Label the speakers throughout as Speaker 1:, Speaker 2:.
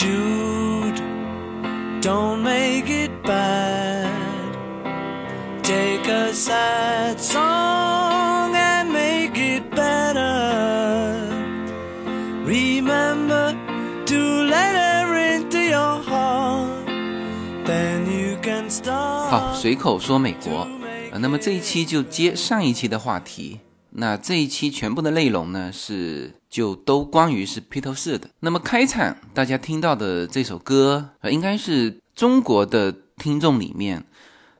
Speaker 1: Jude, don't make it bad. Take a sad song and make it better. Remember to let her into your heart. Then you can
Speaker 2: 好
Speaker 1: ，start.
Speaker 2: 随口说美国。呃，那么这一期就接上一期的话题。那这一期全部的内容呢，是就都关于是披头士的。那么开场大家听到的这首歌，呃，应该是中国的听众里面，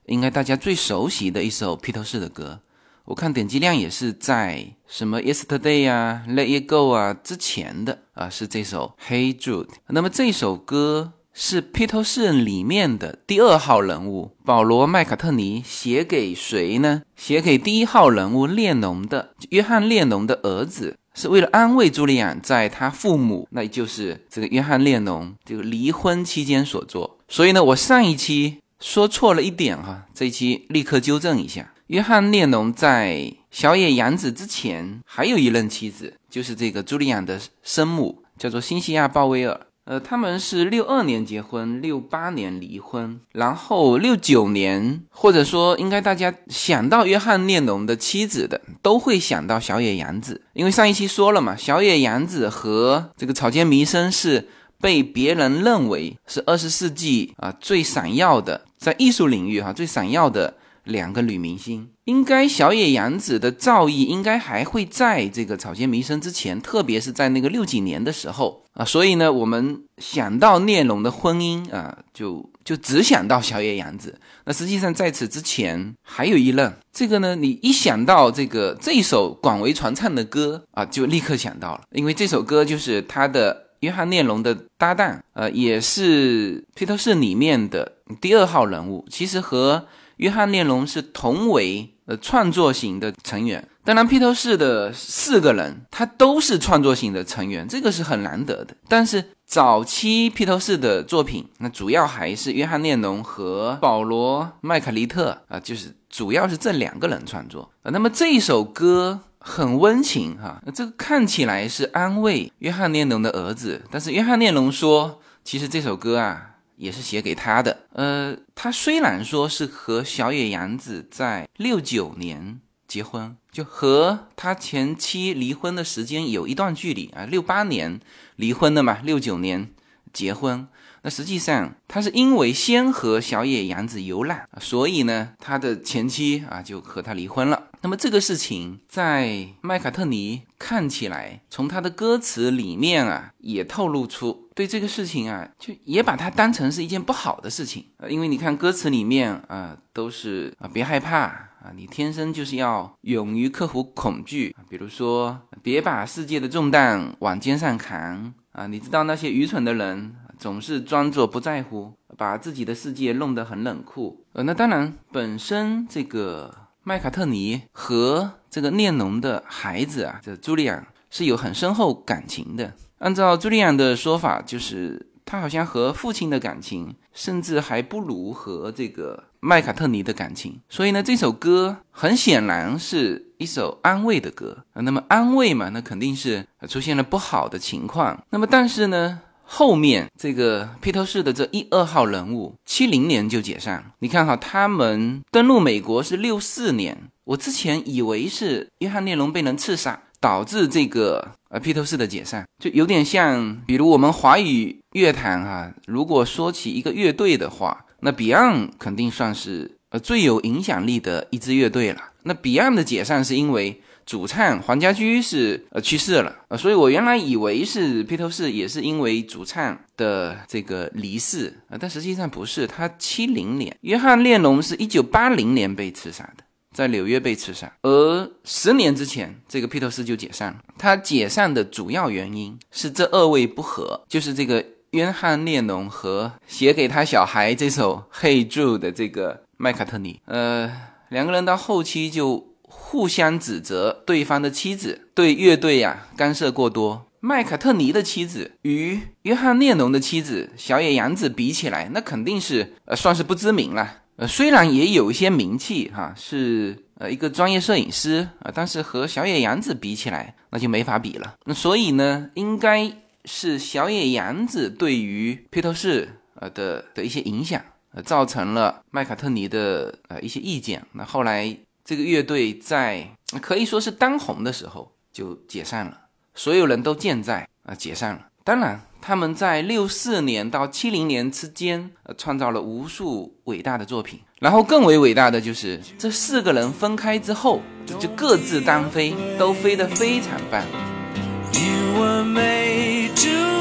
Speaker 2: 应该大家最熟悉的一首披头士的歌。我看点击量也是在什么 Yesterday 啊、Let It Go 啊之前的啊，是这首 Hey Jude。那么这首歌是披头士里面的第二号人物保罗·麦卡特尼写给谁呢？写给第一号人物列侬的约翰·列侬的儿子，是为了安慰朱莉安在他父母，那就是这个约翰·列侬这个离婚期间所做。所以呢，我上一期说错了一点哈，这一期立刻纠正一下。约翰·列侬在小野洋子之前还有一任妻子，就是这个朱莉安的生母，叫做辛西亚·鲍威尔。呃，他们是六二年结婚，六八年离婚，然后六九年，或者说应该大家想到约翰列侬的妻子的，都会想到小野洋子，因为上一期说了嘛，小野洋子和这个草间弥生是被别人认为是二十世纪啊最闪耀的，在艺术领域哈、最闪耀的两个女明星。应该小野洋子的造诣应该还会在这个草间弥生之前，特别是在那个六几年的时候啊，所以呢，我们想到聂龙的婚姻啊，就就只想到小野洋子。那实际上在此之前还有一任，这个呢，你一想到这个这首广为传唱的歌啊，就立刻想到了，因为这首歌就是他的约翰聂龙的搭档，呃，也是披头士里面的第二号人物，其实和约翰列侬是同为呃创作型的成员。当然，披头士的四个人他都是创作型的成员，这个是很难得的。但是早期披头士的作品，那主要还是约翰列侬和保罗麦卡利特啊、就是主要是这两个人创作啊、那么这一首歌。很温情哈，这个看起来是安慰约翰列侬的儿子，但是约翰列侬说，其实这首歌啊也是写给他的。呃，他虽然说是和小野洋子在六九年结婚，就和他前妻离婚的时间有一段距离啊，六八年离婚的嘛，六九年结婚。那实际上，他是因为先和小野洋子有染，所以呢，他的前妻啊就和他离婚了。那么这个事情在麦卡特尼看起来，从他的歌词里面啊，也透露出对这个事情啊，就也把它当成是一件不好的事情。呃，因为你看歌词里面啊，都是啊别害怕啊，你天生就是要勇于克服恐惧。比如说，别把世界的重担往肩上扛啊，你知道那些愚蠢的人。总是装作不在乎，把自己的世界弄得很冷酷。呃，那当然，本身这个麦卡特尼和这个列侬的孩子啊，这朱利安是有很深厚感情的。按照朱利安的说法，就是他好像和父亲的感情，甚至还不如和这个麦卡特尼的感情。所以呢，这首歌很显然是一首安慰的歌。那么安慰嘛，那肯定是出现了不好的情况。那么但是呢？后面这个披头士的这一二号人物，七零年就解散。你看哈，他们登陆美国是六四年。我之前以为是约翰列侬被人刺杀，导致这个呃披头士的解散，就有点像，比如我们华语乐坛哈，如果说起一个乐队的话，那 Beyond 肯定算是呃最有影响力的一支乐队了。那 Beyond 的解散是因为。主唱黄家驹是呃去世了呃，所以我原来以为是披头士也是因为主唱的这个离世啊、呃，但实际上不是，他七零年，约翰列侬是一九八零年被刺杀的，在纽约被刺杀，而十年之前这个披头士就解散了。他解散的主要原因是这二位不和，就是这个约翰列侬和写给他小孩这首《Hey Jude》的这个麦卡特尼，呃，两个人到后期就。互相指责对方的妻子对乐队呀、干涉过多。麦卡特尼的妻子与约翰列侬的妻子小野洋子比起来，那肯定是呃算是不知名了。呃，虽然也有一些名气哈，是呃一个专业摄影师啊，但是和小野洋子比起来，那就没法比了。那所以呢，应该是小野洋子对于披头士呃的的一些影响，呃，造成了麦卡特尼的呃一些意见。那后来这个乐队在可以说是当红的时候就解散了，所有人都健在啊，解散了。当然，他们在六四年到七零年之间，呃，创造了无数伟大的作品。然后更为伟大的就是这四个人分开之后，就各自单飞，都飞得非常棒。那这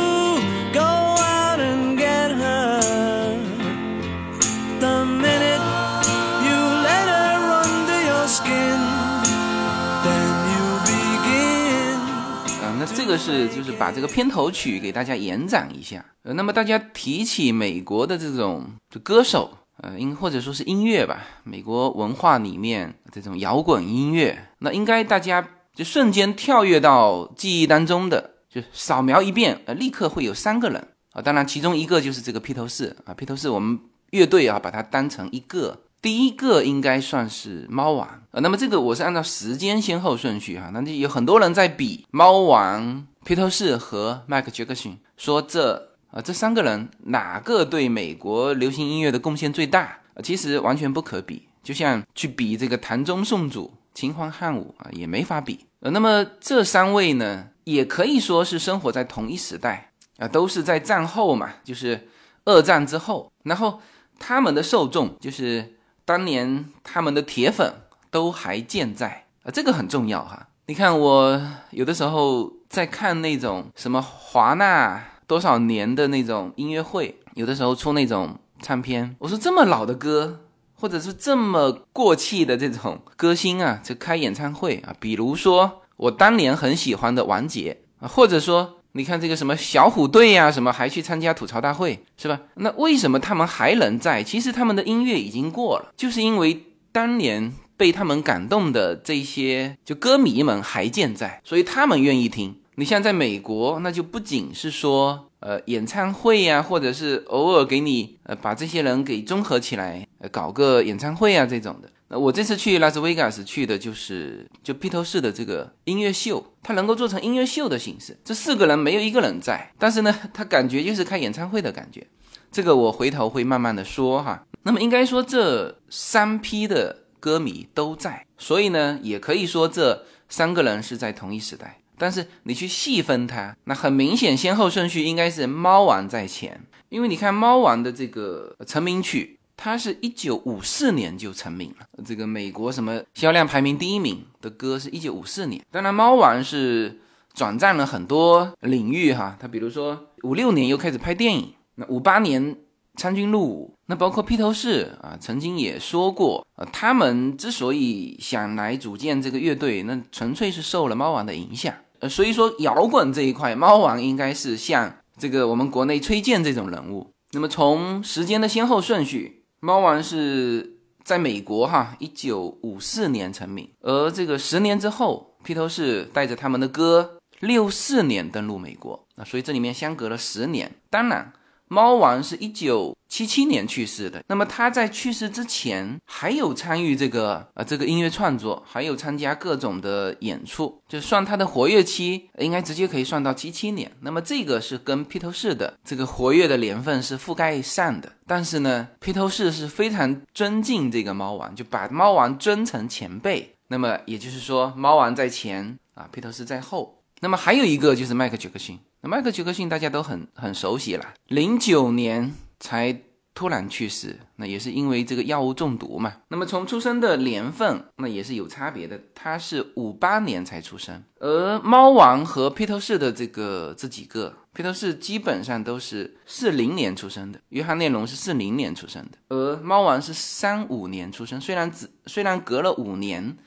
Speaker 2: 个是就是把这个片头曲给大家延展一下。呃，那么大家提起美国的这种就歌手。呃，音或者说是音乐吧，美国文化里面这种摇滚音乐，那应该大家就瞬间跳跃到记忆当中的，就扫描一遍，呃，立刻会有三个人啊，当然其中一个就是这个披头士啊，披头士我们乐队啊把它当成一个，第一个应该算是猫王啊，那么这个我是按照时间先后顺序哈，那就有很多人在比猫王、披头士和迈克杰克逊，说这。啊，这三个人哪个对美国流行音乐的贡献最大？其实完全不可比，就像去比这个唐宗宋祖、秦皇汉武啊，也没法比。呃，那么这三位呢，也可以说是生活在同一时代啊，都是在战后嘛，就是二战之后，然后他们的受众就是当年他们的铁粉都还健在啊，这个很重要哈。你看我有的时候在看那种什么华纳。多少年的那种音乐会，有的时候出那种唱片。我说这么老的歌，或者是这么过气的这种歌星啊，就开演唱会啊。比如说我当年很喜欢的王杰啊，或者说你看这个什么小虎队呀，什么还去参加吐槽大会，是吧？那为什么他们还能在？其实他们的音乐已经过了，就是因为当年被他们感动的这些就歌迷们还健在，所以他们愿意听。你像在美国，那就不仅是说，呃，演唱会呀，或者是偶尔给你，呃，把这些人给综合起来，呃，搞个演唱会啊这种的。那我这次去拉斯维加斯去的就是就披头士的这个音乐秀，它能够做成音乐秀的形式，这四个人没有一个人在，但是呢，他感觉就是开演唱会的感觉。这个我回头会慢慢的说哈。那么应该说这三批的歌迷都在，所以呢，也可以说这三个人是在同一时代。但是你去细分它，那很明显先后顺序应该是猫王在前，因为你看猫王的这个成名曲，他是一九五四年就成名了。这个美国什么销量排名第一名的歌是一九五四年。当然，猫王是转战了很多领域哈，他比如说五六年又开始拍电影，那五八年参军入伍，那包括披头士啊，曾经也说过，呃，他们之所以想来组建这个乐队，那纯粹是受了猫王的影响。呃，所以说摇滚这一块，猫王应该是像这个我们国内崔健这种人物。那么从时间的先后顺序，猫王是在美国哈，一九五四年成名，而这个十年之后，披头士带着他们的歌，六四年登陆美国。那所以这里面相隔了十年。当然。猫王是一九七七年去世的，那么他在去世之前还有参与这个呃这个音乐创作，还有参加各种的演出，就算他的活跃期应该直接可以算到七七年。那么这个是跟披头士的这个活跃的年份是覆盖上的。但是呢，披头士是非常尊敬这个猫王，就把猫王尊成前辈。那么也就是说，猫王在前啊，披头士在后。那么还有一个就是迈克杰克逊。那迈克杰克逊大家都很很熟悉了，零九年才突然去世，那也是因为这个药物中毒嘛。那么从出生的年份，那也是有差别的，他是五八年才出生，而猫王和披头士的这个这几个，披头士基本上都是四零年出生的，约翰内隆是四零年出生的，而猫王是三五年出生，虽然只虽然隔了五年，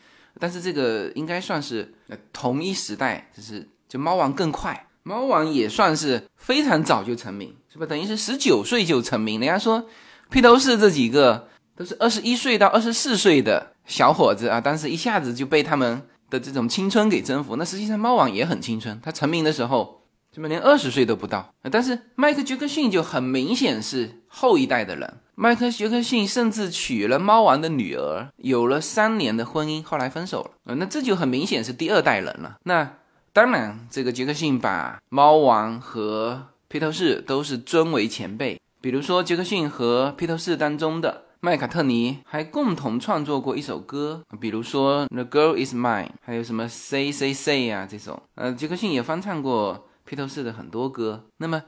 Speaker 2: 但是这个应该算是同一时代，就是就猫王更快。猫王也算是非常早就成名，是吧？等于是十九岁就成名。人家说披头士这几个都是二十一岁到二十四岁的小伙子啊，但是一下子就被他们的这种青春给征服。那实际上猫王也很青春，他成名的时候怎么连二十岁都不到？但是迈克杰克逊就很明显是后一代的人。迈克杰克逊甚至娶了猫王的女儿，有了三年的婚姻，后来分手了。那这就很明显是第二代人了。那。当然，这个杰克逊把猫王和披头士都是尊为前辈。比如说，杰克逊和披头士当中的麦卡特尼还共同创作过一首歌，比如说《The Girl Is Mine》，还有什么《Say Say Say》啊这种。呃，杰克逊也翻唱过披头士的很多歌。那么，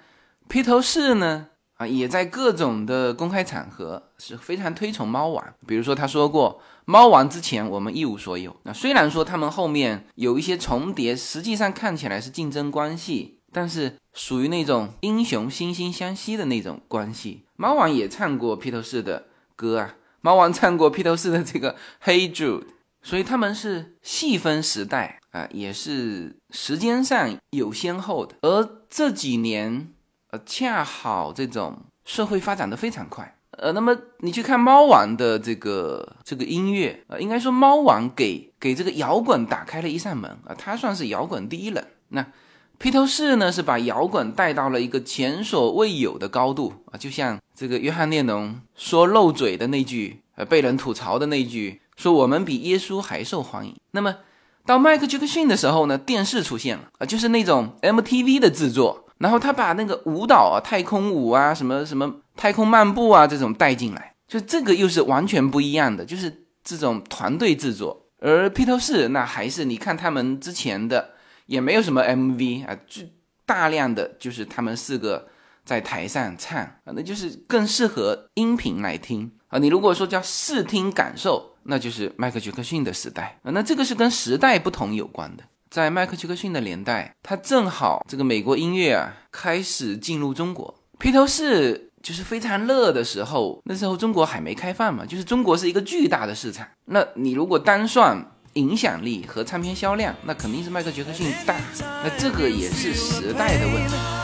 Speaker 2: 披头士呢？啊，也在各种的公开场合是非常推崇猫王。比如说，他说过：“猫王之前我们一无所有。”那虽然说他们后面有一些重叠，实际上看起来是竞争关系，但是属于那种英雄惺惺相惜的那种关系。猫王也唱过披头士的歌啊，猫王唱过披头士的这个《Hey Jude》，所以他们是细分时代啊，也是时间上有先后的。而这几年。呃恰好这种社会发展的非常快，呃，那么你去看猫王的这个这个音乐，呃，应该说猫王给给这个摇滚打开了一扇门啊，他算是摇滚第一人。那披头士呢，是把摇滚带到了一个前所未有的高度啊，就像这个约翰列侬说漏嘴的那句，呃，被人吐槽的那句，说我们比耶稣还受欢迎。那么到迈克杰克逊的时候呢，电视出现了啊，就是那种 MTV 的制作。然后他把那个舞蹈啊，太空舞啊，什么什么太空漫步啊，这种带进来，就这个又是完全不一样的，就是这种团队制作。而披头士那还是你看他们之前的也没有什么 MV 啊，就大量的就是他们四个在台上唱啊，那就是更适合音频来听啊。你如果说叫视听感受，那就是迈克杰克逊的时代啊，那这个是跟时代不同有关的。在迈克杰克逊的年代，他正好这个美国音乐啊开始进入中国。披头士就是非常热的时候，那时候中国还没开放嘛，就是中国是一个巨大的市场。那你如果单算影响力和唱片销量，那肯定是迈克杰克逊大。那这个也是时代的问题。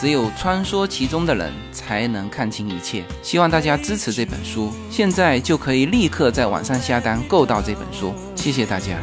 Speaker 2: 只有穿梭其中的人才能看清一切。希望大家支持这本书，现在就可以立刻在网上下单购到这本书。谢谢大家。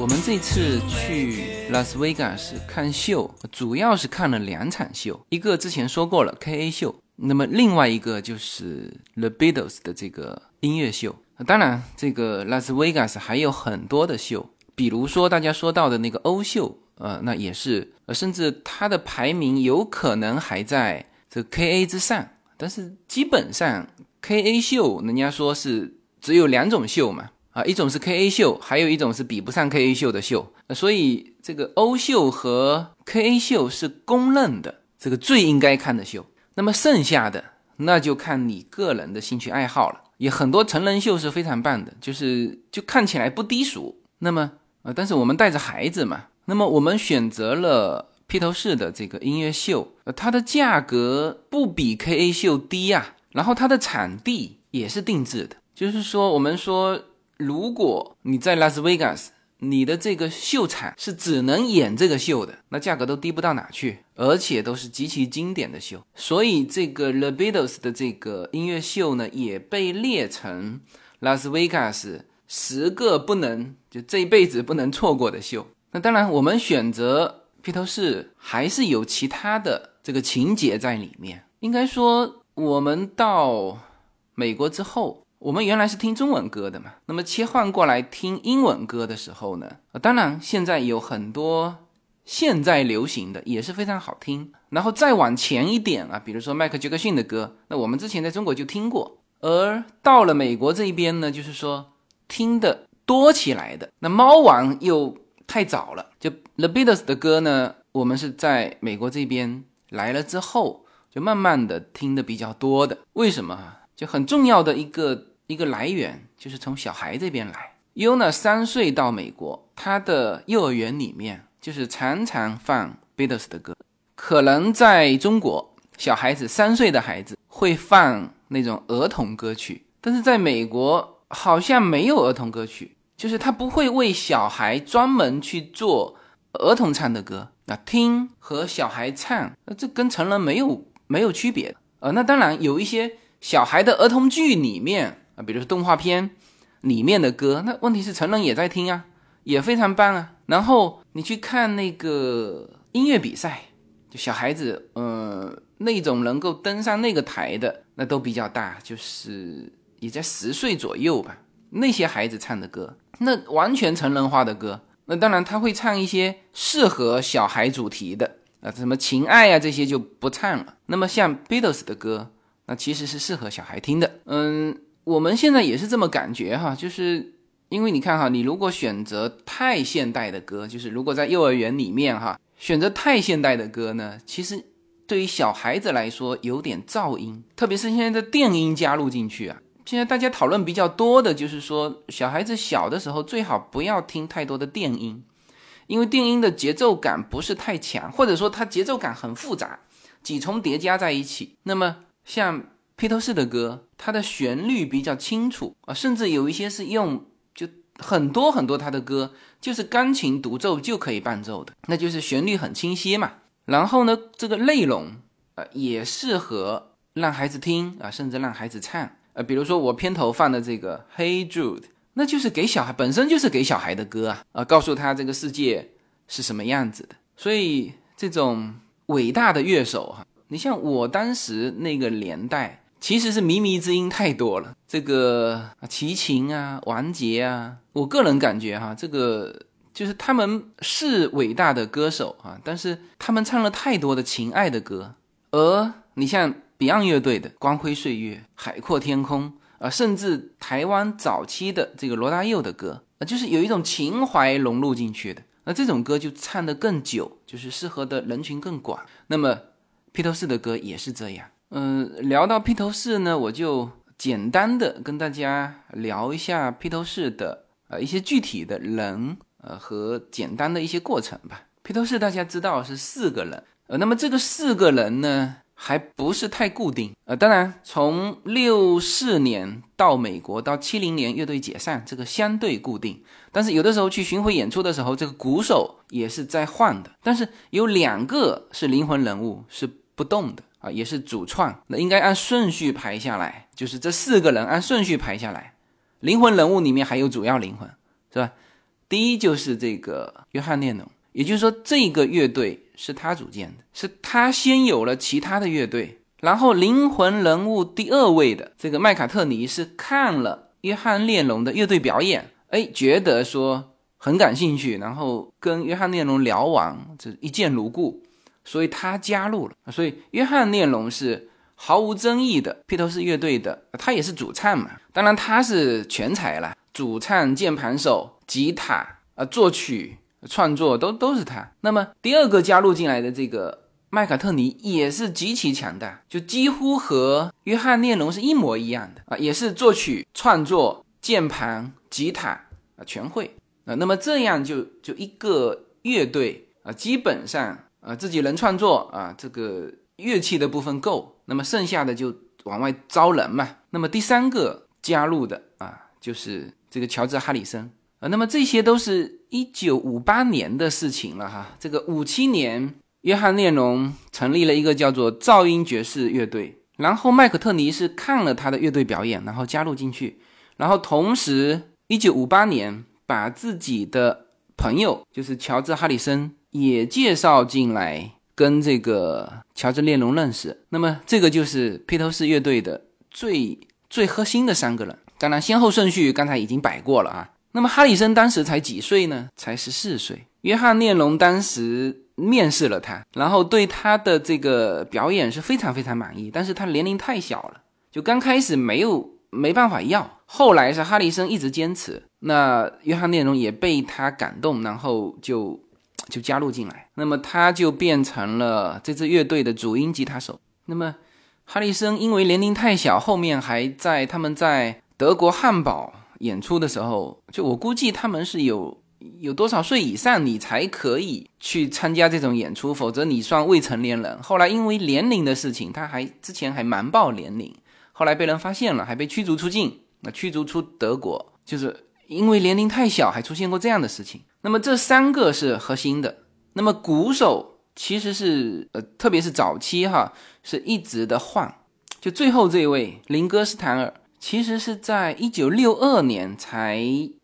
Speaker 2: 我们这次去拉斯维加斯看秀，主要是看了两场秀，一个之前说过了 K A 秀，那么另外一个就是 The Beatles 的这个音乐秀。当然，这个拉斯维加斯还有很多的秀，比如说大家说到的那个欧秀，呃，那也是，呃甚至它的排名有可能还在这 K A 之上。但是基本上 K A 秀，人家说是只有两种秀嘛。啊，一种是 K A 秀，还有一种是比不上 K A 秀的秀。所以这个欧秀和 K A 秀是公认的这个最应该看的秀。那么剩下的那就看你个人的兴趣爱好了。也很多成人秀是非常棒的，就是就看起来不低俗。那么呃，但是我们带着孩子嘛，那么我们选择了披头士的这个音乐秀，呃，它的价格不比 K A 秀低呀。然后它的场地也是定制的，就是说我们说。如果你在拉斯维加斯，你的这个秀场是只能演这个秀的，那价格都低不到哪去，而且都是极其经典的秀。所以这个 Lebidos 的这个音乐秀呢，也被列成拉斯维加斯十个不能就这一辈子不能错过的秀。那当然，我们选择披头士还是有其他的这个情节在里面。应该说，我们到美国之后。我们原来是听中文歌的嘛，那么切换过来听英文歌的时候呢，当然现在有很多现在流行的也是非常好听。然后再往前一点啊，比如说迈克杰克逊的歌，那我们之前在中国就听过。而到了美国这一边呢，就是说听的多起来的。那猫王又太早了，就 The Beatles 的歌呢，我们是在美国这边来了之后，就慢慢的听的比较多的。为什么？就很重要的一个。一个来源就是从小孩这边来，Yuna 三岁到美国，他的幼儿园里面就是常常放 Beatles 的歌。可能在中国，小孩子三岁的孩子会放那种儿童歌曲，但是在美国好像没有儿童歌曲，就是他不会为小孩专门去做儿童唱的歌。那听和小孩唱，那这跟成人没有没有区别。呃，那当然有一些小孩的儿童剧里面啊，比如说动画片里面的歌，那问题是成人也在听啊，也非常棒啊。然后你去看那个音乐比赛，就小孩子，呃，那种能够登上那个台的，那都比较大，就是也在十岁左右吧。那些孩子唱的歌，那完全成人化的歌。那当然他会唱一些适合小孩主题的。啊，什么情爱啊，这些就不唱了。那么像 Beatles 的歌，那其实是适合小孩听的。嗯，我们现在也是这么感觉哈，就是因为你看哈，你如果选择太现代的歌，就是如果在幼儿园里面哈，选择太现代的歌呢，其实对于小孩子来说有点噪音，特别是现在的电音加入进去啊。现在大家讨论比较多的就是说，小孩子小的时候最好不要听太多的电音。因为电音的节奏感不是太强，或者说它节奏感很复杂，几重叠加在一起。那么像披头士的歌，它的旋律比较清楚啊，甚至有一些是用就很多很多他的歌就是钢琴独奏就可以伴奏的，那就是旋律很清晰嘛。然后呢，这个内容啊也适合让孩子听啊，甚至让孩子唱啊。比如说我片头放的这个《Hey Jude》。那就是给小孩，本身就是给小孩的歌啊，啊，告诉他这个世界是什么样子的。所以这种伟大的乐手哈，你像我当时那个年代，其实是靡靡之音太多了。这个齐秦啊，王杰啊，我个人感觉哈，这个就是他们是伟大的歌手啊，但是他们唱了太多的情爱的歌。而你像 Beyond 乐队的《光辉岁月》《海阔天空》。啊，甚至台湾早期的这个罗大佑的歌啊，就是有一种情怀融入进去的。那这种歌就唱得更久，就是适合的人群更广。那么披头士的歌也是这样。嗯，聊到披头士呢，我就简单的跟大家聊一下披头士的呃一些具体的人呃和简单的一些过程吧。披头士大家知道是四个人，呃，那么这个四个人呢？还不是太固定，呃，当然从六四年到美国到七零年乐队解散，这个相对固定。但是有的时候去巡回演出的时候，这个鼓手也是在换的。但是有两个是灵魂人物是不动的啊，也是主创。那应该按顺序排下来，就是这四个人按顺序排下来，灵魂人物里面还有主要灵魂，是吧？第一就是这个约翰列侬，也就是说这个乐队。是他组建的，是他先有了其他的乐队，然后灵魂人物第二位的这个麦卡特尼是看了约翰列侬的乐队表演，哎，觉得说很感兴趣，然后跟约翰列侬聊完，这一见如故，所以他加入了。所以约翰列侬是毫无争议的披头士乐队的，他也是主唱嘛，当然他是全才了，主唱、键盘手、吉他啊，作曲。创作都都是他。那么第二个加入进来的这个麦卡特尼也是极其强大，就几乎和约翰列侬是一模一样的啊，也是作曲、创作、键盘、吉他啊全会啊。那么这样就就一个乐队啊，基本上啊自己能创作啊，这个乐器的部分够，那么剩下的就往外招人嘛。那么第三个加入的啊，就是这个乔治哈里森。啊，那么这些都是一九五八年的事情了哈。这个五七年，约翰列侬成立了一个叫做噪音爵士乐队，然后麦克特尼是看了他的乐队表演，然后加入进去，然后同时一九五八年把自己的朋友，就是乔治哈里森也介绍进来，跟这个乔治列侬认识。那么这个就是披头士乐队的最最核心的三个人。当然先后顺序刚才已经摆过了啊。那么哈里森当时才几岁呢？才十四岁。约翰列侬当时面试了他，然后对他的这个表演是非常非常满意，但是他年龄太小了，就刚开始没有没办法要。后来是哈里森一直坚持，那约翰列侬也被他感动，然后就就加入进来。那么他就变成了这支乐队的主音吉他手。那么哈里森因为年龄太小，后面还在他们在德国汉堡。演出的时候，就我估计他们是有有多少岁以上你才可以去参加这种演出，否则你算未成年人。后来因为年龄的事情，他还之前还瞒报年龄，后来被人发现了，还被驱逐出境，那驱逐出德国，就是因为年龄太小，还出现过这样的事情。那么这三个是核心的，那么鼓手其实是呃，特别是早期哈，是一直的换。就最后这位林戈斯坦尔，其实是在一九六二年才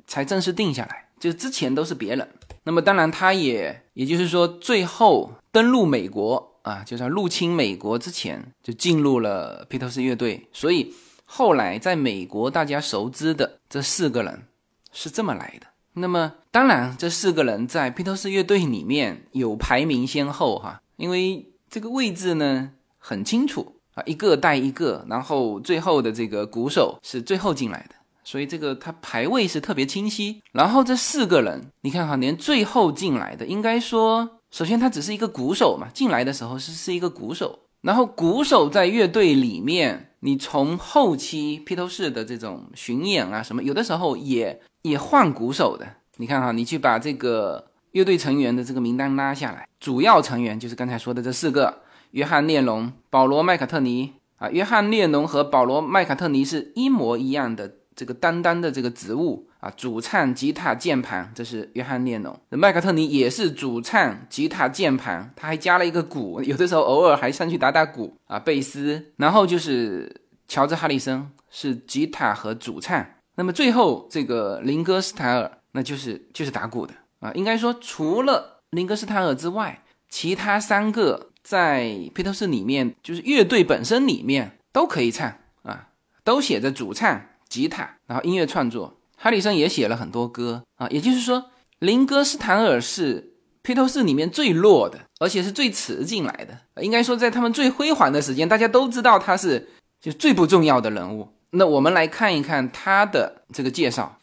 Speaker 2: 才正式定下来，就之前都是别人。那么当然，他也也就是说，最后登陆美国啊，就是入侵美国之前就进入了披头士乐队。所以后来在美国大家熟知的这四个人是这么来的。那么当然，这四个人在披头士乐队里面有排名先后哈，因为这个位置呢很清楚。啊，一个带一个，然后最后的这个鼓手是最后进来的，所以这个他排位是特别清晰。然后这四个人，你看哈，连最后进来的，应该说，首先他只是一个鼓手嘛，进来的时候是是一个鼓手。然后鼓手在乐队里面，你从后期披头士的这种巡演啊什么，有的时候也也换鼓手的。你看哈，你去把这个乐队成员的这个名单拉下来，主要成员就是刚才说的这四个。约翰列侬、保罗麦卡特尼啊，约翰列侬和保罗麦卡特尼是一模一样的这个担当的这个职务啊，主唱、吉他、键盘，这是约翰列侬。麦卡特尼也是主唱、吉他、键盘，他还加了一个鼓，有的时候偶尔还上去打打鼓啊，贝斯。然后就是乔治哈里森是吉他和主唱，那么最后这个林戈斯坦尔那就是就是打鼓的啊。应该说除了林戈斯坦尔之外，其他三个。在披头士里面，就是乐队本身里面都可以唱啊，都写着主唱、吉他，然后音乐创作。哈里森也写了很多歌啊，也就是说，林戈斯坦尔是披头士里面最弱的，而且是最迟进来的。应该说，在他们最辉煌的时间，大家都知道他是就最不重要的人物。那我们来看一看他的这个介绍：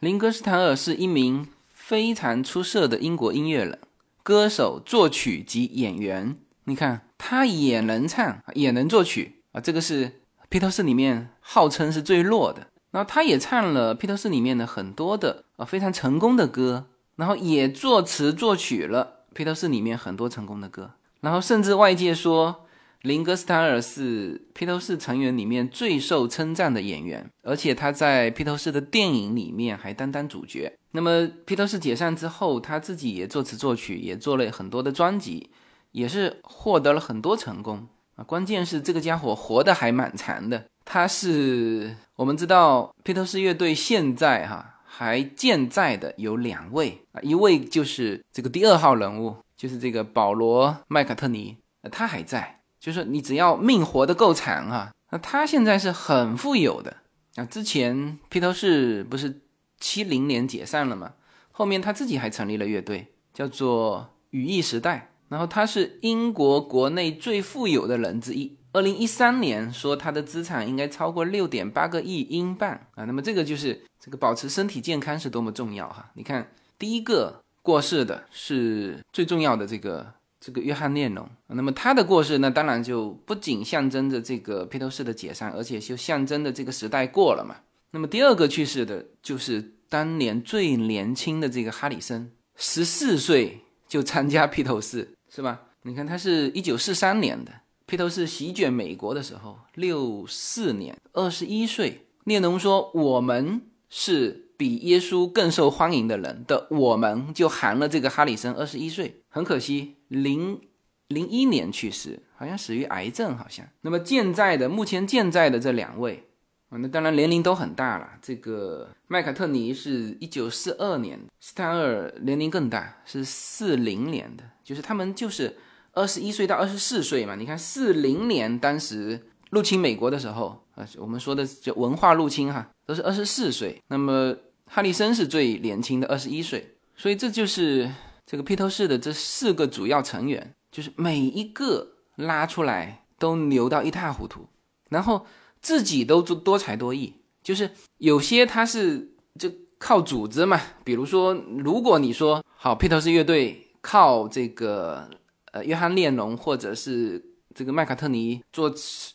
Speaker 2: 林格斯坦尔是一名非常出色的英国音乐人、歌手、作曲及演员。你看，他也能唱，也能作曲啊，这个是披头士里面号称是最弱的。然后他也唱了披头士里面的很多的啊非常成功的歌，然后也作词作曲了披头士里面很多成功的歌。然后甚至外界说，林格斯塔尔是披头士成员里面最受称赞的演员，而且他在披头士的电影里面还担当主角。那么披头士解散之后，他自己也作词作曲，也做了很多的专辑。也是获得了很多成功啊！关键是这个家伙活得还蛮长的。他是我们知道披头士乐队现在哈还健在的有两位啊，一位就是这个第二号人物，就是这个保罗麦卡特尼，他还在。就是你只要命活得够长啊，那他现在是很富有的啊。之前披头士不是七零年解散了吗？后面他自己还成立了乐队，叫做羽翼时代。然后他是英国国内最富有的人之一。二零一三年说他的资产应该超过六点八个亿英镑啊。那么这个就是这个保持身体健康是多么重要哈。你看，第一个过世的是最重要的这个这个约翰列侬。那么他的过世呢，当然就不仅象征着这个披头士的解散，而且就象征着这个时代过了嘛。那么第二个去世的就是当年最年轻的这个哈里森，十四岁就参加披头士。是吧？你看，他是一九四三年的，披头士席卷美国的时候，六四年，二十一岁。列侬说：“我们是比耶稣更受欢迎的人的，我们就含了这个哈里森，二十一岁。很可惜，零零一年去世，好像死于癌症，好像。那么健在的，目前健在的这两位啊，那当然年龄都很大了。这个麦卡特尼是一九四二年，斯坦尔年龄更大，是四零年的。”就是他们就是二十一岁到二十四岁嘛，你看四零年当时入侵美国的时候啊，我们说的就文化入侵哈，都是二十四岁。那么哈里森是最年轻的二十一岁，所以这就是这个披头士的这四个主要成员，就是每一个拉出来都牛到一塌糊涂，然后自己都多多才多艺，就是有些他是就靠组织嘛，比如说如果你说好披头士乐队。靠这个呃，约翰列侬或者是这个麦卡特尼作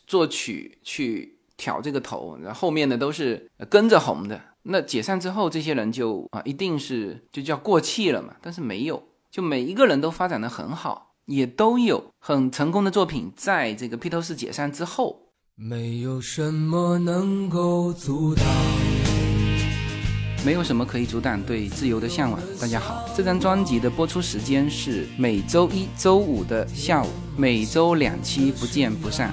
Speaker 2: 作曲去挑这个头，然后后面的都是跟着红的。那解散之后，这些人就啊，一定是就叫过气了嘛？但是没有，就每一个人都发展的很好，也都有很成功的作品。在这个披头士解散之后，
Speaker 1: 没有什么能够阻挡，
Speaker 2: 没有什么可以阻挡对自由的向往。大家好，这张专辑的播出时间是每周一周五的下午，每周两期，不见不散。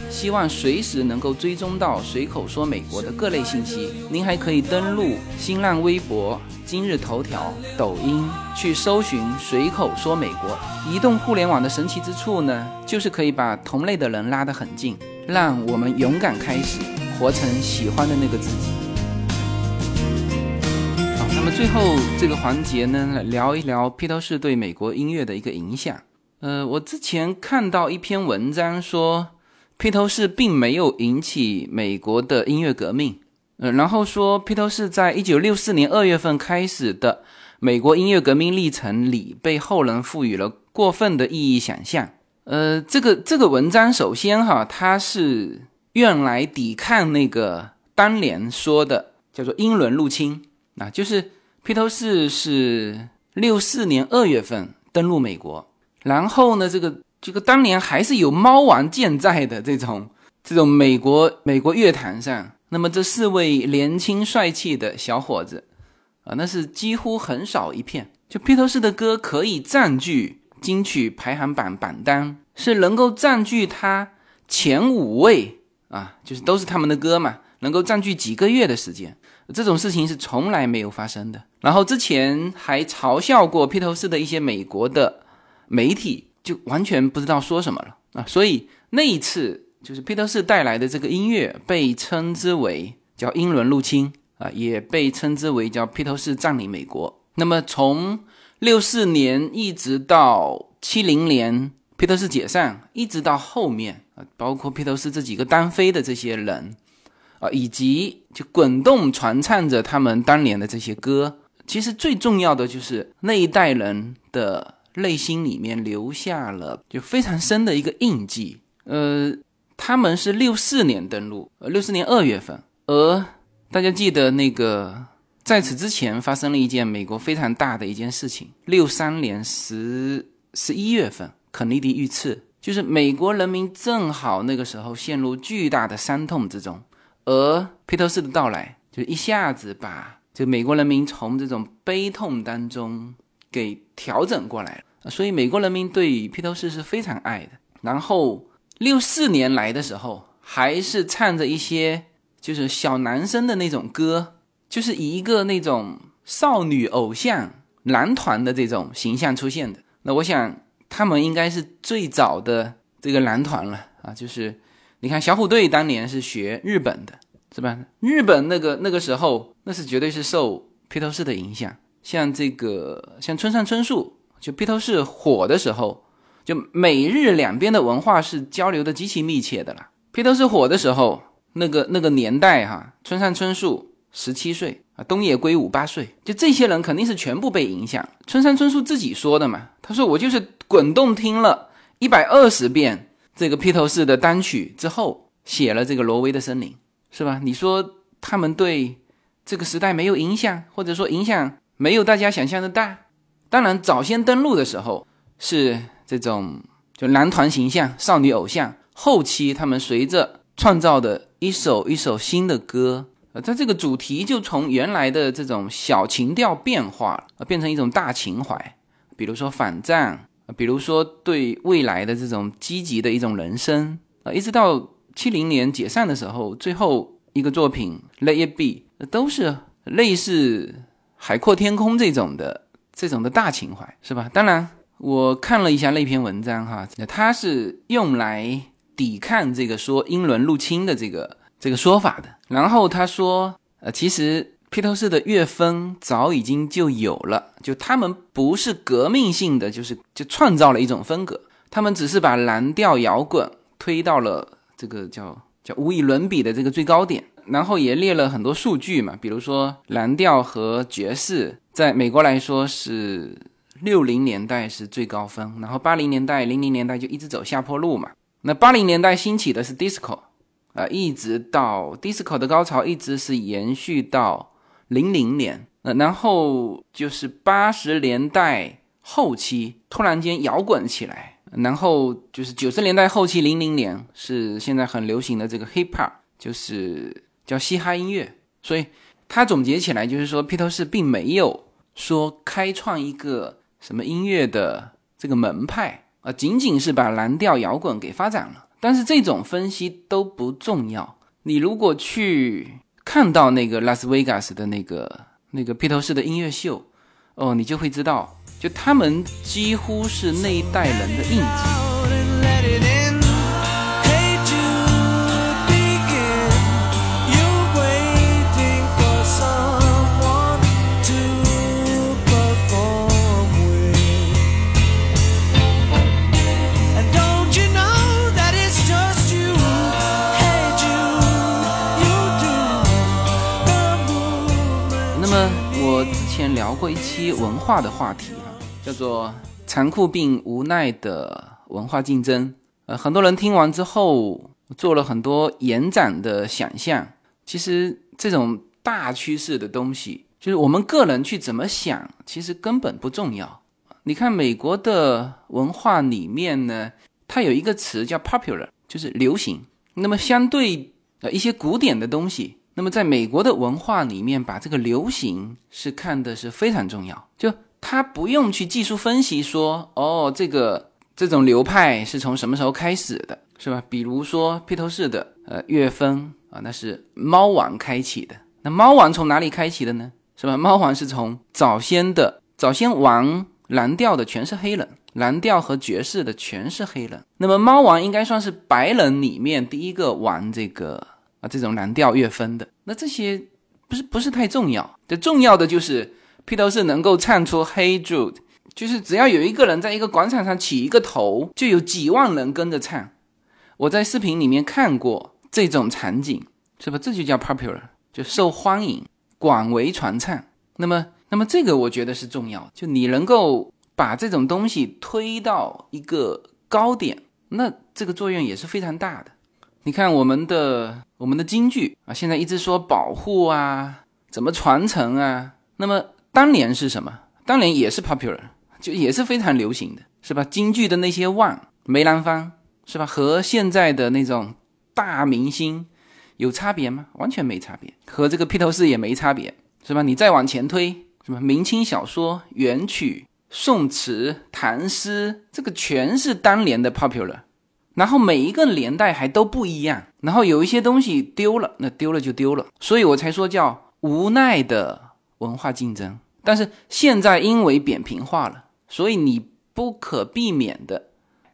Speaker 2: 希望随时能够追踪到随口说美国的各类信息。您还可以登录新浪微博、今日头条、抖音去搜寻“随口说美国”。移动互联网的神奇之处呢，就是可以把同类的人拉得很近，让我们勇敢开始，活成喜欢的那个自己。好，那么最后这个环节呢，来聊一聊披头士对美国音乐的一个影响。呃，我之前看到一篇文章说。披头士并没有引起美国的音乐革命，呃，然后说披头士在一九六四年二月份开始的美国音乐革命历程里被后人赋予了过分的意义想象。呃，这个这个文章首先哈，它是用来抵抗那个当年说的叫做英伦入侵啊，就是披头士是六四年二月份登陆美国，然后呢这个。这个当年还是有猫王健在的这种这种美国美国乐坛上，那么这四位年轻帅气的小伙子啊，那是几乎很少一片。就披头士的歌可以占据金曲排行榜榜单，是能够占据他前五位啊，就是都是他们的歌嘛，能够占据几个月的时间，这种事情是从来没有发生的。然后之前还嘲笑过披头士的一些美国的媒体。就完全不知道说什么了啊！所以那一次就是披头士带来的这个音乐被称之为叫英伦入侵啊，也被称之为叫披头士占领美国。那么从六四年一直到七零年披头士解散，一直到后面啊，包括披头士这几个单飞的这些人啊，以及就滚动传唱着他们当年的这些歌，其实最重要的就是那一代人的。内心里面留下了就非常深的一个印记。呃，他们是六四年登陆，呃，六四年二月份。而大家记得那个，在此之前发生了一件美国非常大的一件事情：六三年十十一月份，肯尼迪遇刺，就是美国人民正好那个时候陷入巨大的伤痛之中，而披头士的到来就一下子把就美国人民从这种悲痛当中。给调整过来，所以美国人民对披头士是非常爱的。然后六四年来的时候，还是唱着一些就是小男生的那种歌，就是以一个那种少女偶像男团的这种形象出现的。那我想他们应该是最早的这个男团了啊！就是你看小虎队当年是学日本的，是吧？日本那个那个时候，那是绝对是受披头士的影响。像这个，像村上春树，就披头士火的时候，就美日两边的文化是交流的极其密切的了。披头士火的时候，那个那个年代哈，村上春树十七岁啊，东野圭吾八岁，就这些人肯定是全部被影响。村上春树自己说的嘛，他说我就是滚动听了一百二十遍这个披头士的单曲之后，写了这个挪威的森林，是吧？你说他们对这个时代没有影响，或者说影响？没有大家想象的大，当然早先登陆的时候是这种就男团形象、少女偶像，后期他们随着创造的一首一首新的歌，呃，它这个主题就从原来的这种小情调变化了，变成一种大情怀，比如说反战，比如说对未来的这种积极的一种人生，啊，一直到七零年解散的时候，最后一个作品《Let It Be》都是类似。海阔天空这种的这种的大情怀是吧？当然，我看了一下那篇文章哈，它是用来抵抗这个说英伦入侵的这个这个说法的。然后他说，呃，其实披头士的乐风早已经就有了，就他们不是革命性的，就是就创造了一种风格，他们只是把蓝调摇滚推到了这个叫叫无以伦比的这个最高点。然后也列了很多数据嘛，比如说蓝调和爵士在美国来说是。六零年代是最高峰，然后八零年代、零零年代就一直走下坡路嘛。那八零年代兴起的是 disco，啊，一直到 disco 的高潮一直是延续到零零年，呃，然后就是八十年代后期突然间摇滚起来，然后就是九十年代后期零零年是现在很流行的这个 hip hop，就是叫嘻哈音乐。所以他总结起来就是说，披头士并没有说开创一个。什么音乐的这个门派啊，仅仅是把蓝调摇滚给发展了，但是这种分析都不重要。你如果去看到那个拉斯维加斯的那个那个披头士的音乐秀，哦，你就会知道，就他们几乎是那一代人的印记。过一期文化的话题哈，叫做残酷并无奈的文化竞争。呃，很多人听完之后做了很多延展的想象。其实这种大趋势的东西，就是我们个人去怎么想，其实根本不重要。你看美国的文化里面呢，它有一个词叫 popular，就是流行。那么相对呃一些古典的东西。那么，在美国的文化里面，把这个流行是看的是非常重要。就他不用去技术分析说，哦，这个这种流派是从什么时候开始的，是吧？比如说披头士的呃乐风啊，那是猫王开启的。那猫王从哪里开启的呢？是吧？猫王是从早先的早先玩蓝调的全是黑人，蓝调和爵士的全是黑人。那么猫王应该算是白人里面第一个玩这个。啊，这种蓝调乐风的，那这些不是不是太重要。这重要的就是披头士能够唱出《Hey Jude》，就是只要有一个人在一个广场上起一个头，就有几万人跟着唱。我在视频里面看过这种场景，是吧？这就叫 popular，就受欢迎、广为传唱。那么，那么这个我觉得是重要，就你能够把这种东西推到一个高点，那这个作用也是非常大的。你看我们的我们的京剧啊，现在一直说保护啊，怎么传承啊？那么当年是什么？当年也是 popular，就也是非常流行的，是吧？京剧的那些腕梅兰芳，是吧？和现在的那种大明星有差别吗？完全没差别，和这个披头士也没差别，是吧？你再往前推，什么明清小说、元曲、宋词、唐诗，这个全是当年的 popular。然后每一个年代还都不一样，然后有一些东西丢了，那丢了就丢了，所以我才说叫无奈的文化竞争。但是现在因为扁平化了，所以你不可避免的，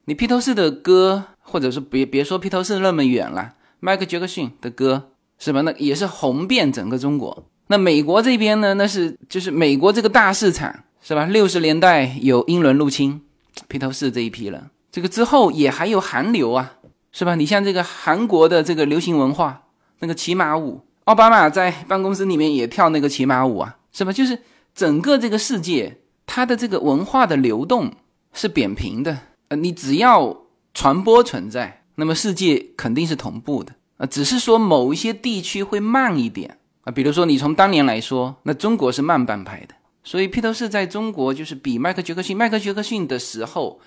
Speaker 2: 你披头士的歌，或者是别别说披头士那么远了，迈克杰克逊的歌是吧？那也是红遍整个中国。那美国这边呢，那是就是美国这个大市场是吧？六十年代有英伦入侵，披头士这一批人。这个之后也还有韩流啊，是吧？你像这个韩国的这个流行文化，那个骑马舞，奥巴马在办公室里面也跳那个骑马舞啊，是吧？就是整个这个世界，它的这个文化的流动是扁平的，呃，你只要传播存在，那么世界肯定是同步的啊，只是说某一些地区会慢一点啊，比如说你从当年来说，那中国是慢半拍的，所以披头士在中国就是比迈克杰克逊，迈克杰克逊的时候，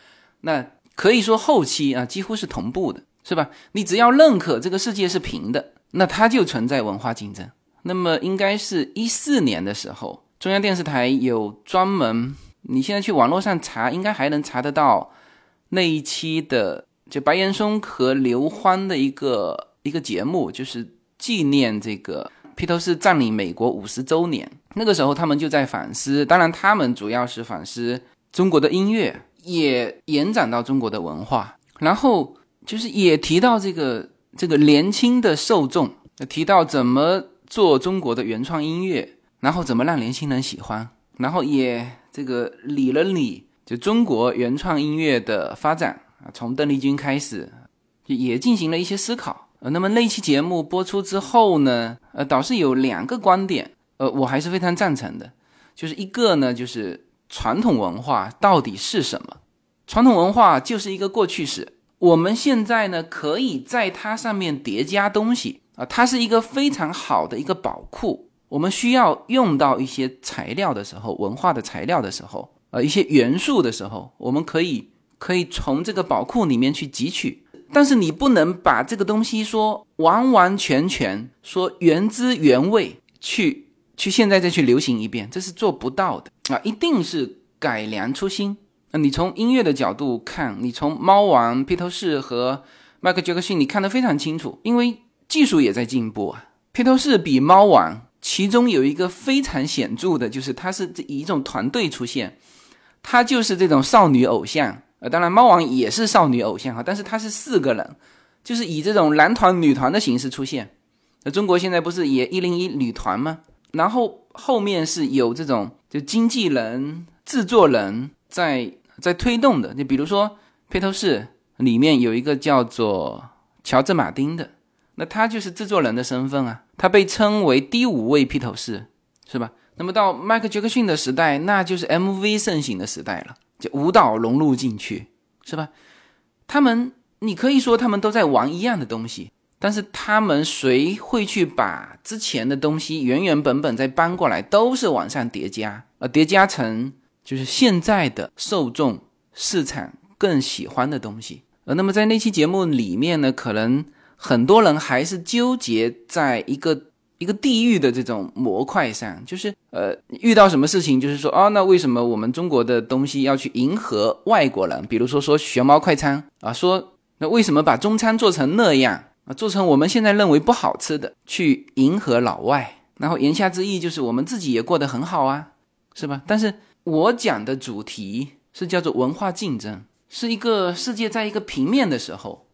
Speaker 2: 那。可以说后期啊，几乎是同步的，是吧？你只要认可这个世界是平的，那它就存在文化竞争。那么应该是一四年的时候，中央电视台有专门，你现在去网络上查，应该还能查得到那一期的，就白岩松和刘欢的一个一个节目，就是纪念这个披头士占领美国五十周年。那个时候他们就在反思，当然他们主要是反思中国的音乐。也延展到中国的文化，然后就是也提到这个这个年轻的受众，提到怎么做中国的原创音乐，然后怎么让年轻人喜欢，然后也这个理了理就中国原创音乐的发展啊，从邓丽君开始，也进行了一些思考。那么那期节目播出之后呢，呃，倒是有两个观点，呃，我还是非常赞成的，就是一个呢，就是传统文化到底是什么？传统文化就是一个过去式，我们现在呢，可以在它上面叠加东西啊，它是一个非常好的一个宝库。我们需要用到一些材料的时候，文化的材料的时候，呃，一些元素的时候，我们可以可以从这个宝库里面去汲取。但是你不能把这个东西说完完全全说原汁原味去去现在再去流行一遍，这是做不到的啊！一定是改良初心。那你从音乐的角度看，你从猫王、披头士和迈克杰克逊，你看得非常清楚，因为技术也在进步啊。披头士比猫王，其中有一个非常显著的，就是他是以一种团队出现，他就是这种少女偶像。呃，当然，猫王也是少女偶像哈，但是他是四个人，就是以这种男团、女团的形式出现。那中国现在不是也一零一女团吗？然后后面是有这种就经纪人、制作人在在推动的。你比如说披头士里面有一个叫做乔治马丁的，那他就是制作人的身份啊，他被称为第五位披头士，是吧？那么到迈克杰克逊的时代，那就是 MV 盛行的时代了。就舞蹈融入进去，是吧？他们，你可以说他们都在玩一样的东西，但是他们谁会去把之前的东西原原本本再搬过来，都是往上叠加，呃，叠加成就是现在的受众市场更喜欢的东西。呃，那么在那期节目里面呢，可能很多人还是纠结在一个。一个地域的这种模块上，就是呃，遇到什么事情，就是说，哦，那为什么我们中国的东西要去迎合外国人？比如说说熊猫快餐啊，说那为什么把中餐做成那样做成我们现在认为不好吃的，去迎合老外？然后言下之意就是我们自己也过得很好啊，是吧？但是我讲的主题是叫做文化竞争，是一个世界在一个平面的时候，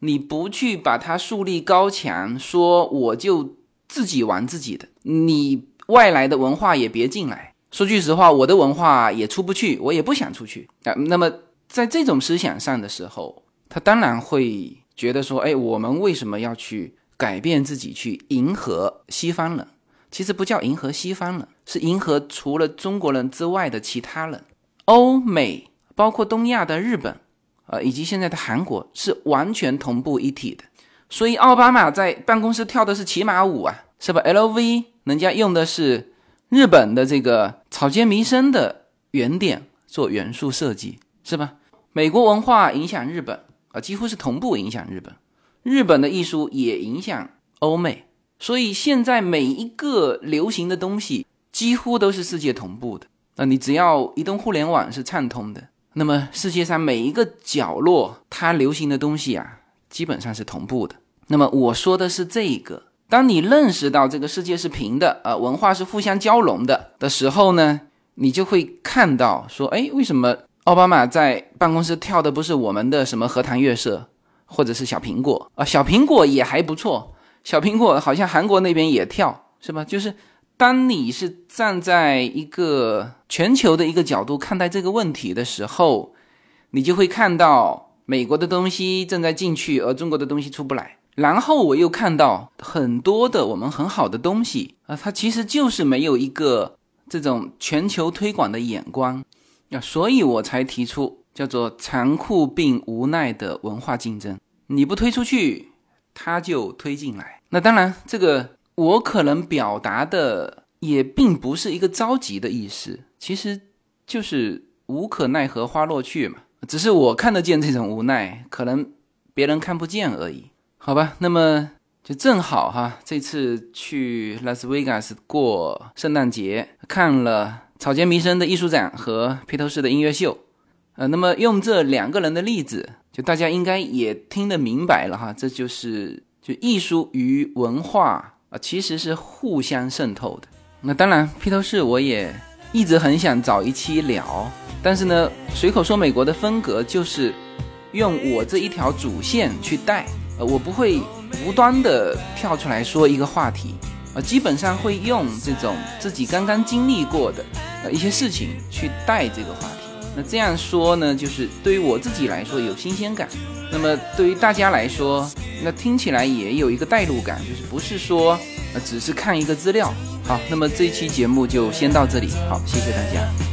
Speaker 2: 你不去把它树立高墙，说我就。自己玩自己的，你外来的文化也别进来。说句实话，我的文化也出不去，我也不想出去啊。那么在这种思想上的时候，他当然会觉得说，哎，我们为什么要去改变自己，去迎合西方人？其实不叫迎合西方人，是迎合除了中国人之外的其他人。欧美，包括东亚的日本，呃，以及现在的韩国，是完全同步一体的。所以奥巴马在办公室跳的是骑马舞啊，是吧？LV 人家用的是日本的这个草间弥生的原点做元素设计，是吧？美国文化影响日本啊，几乎是同步影响日本，日本的艺术也影响欧美。所以现在每一个流行的东西几乎都是世界同步的。那你只要移动互联网是畅通的，那么世界上每一个角落它流行的东西啊，基本上是同步的。那么我说的是这个，当你认识到这个世界是平的，呃，文化是互相交融的的时候呢，你就会看到说，哎，为什么奥巴马在办公室跳的不是我们的什么荷塘月色，或者是小苹果啊？小苹果也还不错，小苹果好像韩国那边也跳，是吧？就是当你是站在一个全球的一个角度看待这个问题的时候，你就会看到美国的东西正在进去，而中国的东西出不来。然后我又看到很多的我们很好的东西啊，它其实就是没有一个这种全球推广的眼光所以我才提出叫做残酷并无奈的文化竞争。你不推出去，它就推进来。那当然，这个我可能表达的也并不是一个着急的意思，其实就是无可奈何花落去嘛。只是我看得见这种无奈，可能别人看不见而已。好吧，那么就正好哈，这次去拉斯维加斯过圣诞节，看了草间弥生的艺术展和披头士的音乐秀，呃，那么用这两个人的例子，就大家应该也听得明白了哈，这就是就艺术与文化啊，其实是互相渗透的。那当然，披头士我也一直很想找一期聊，但是呢，随口说美国的风格就是用我这一条主线去带，呃，我不会无端的跳出来说一个话题，呃，基本上会用这种自己刚刚经历过的呃一些事情去带这个话题。那这样说呢，就是对于我自己来说有新鲜感，那么对于大家来说，那听起来也有一个代入感，就是不是说呃只是看一个资料。好，那么这期节目就先到这里，好，谢谢大家。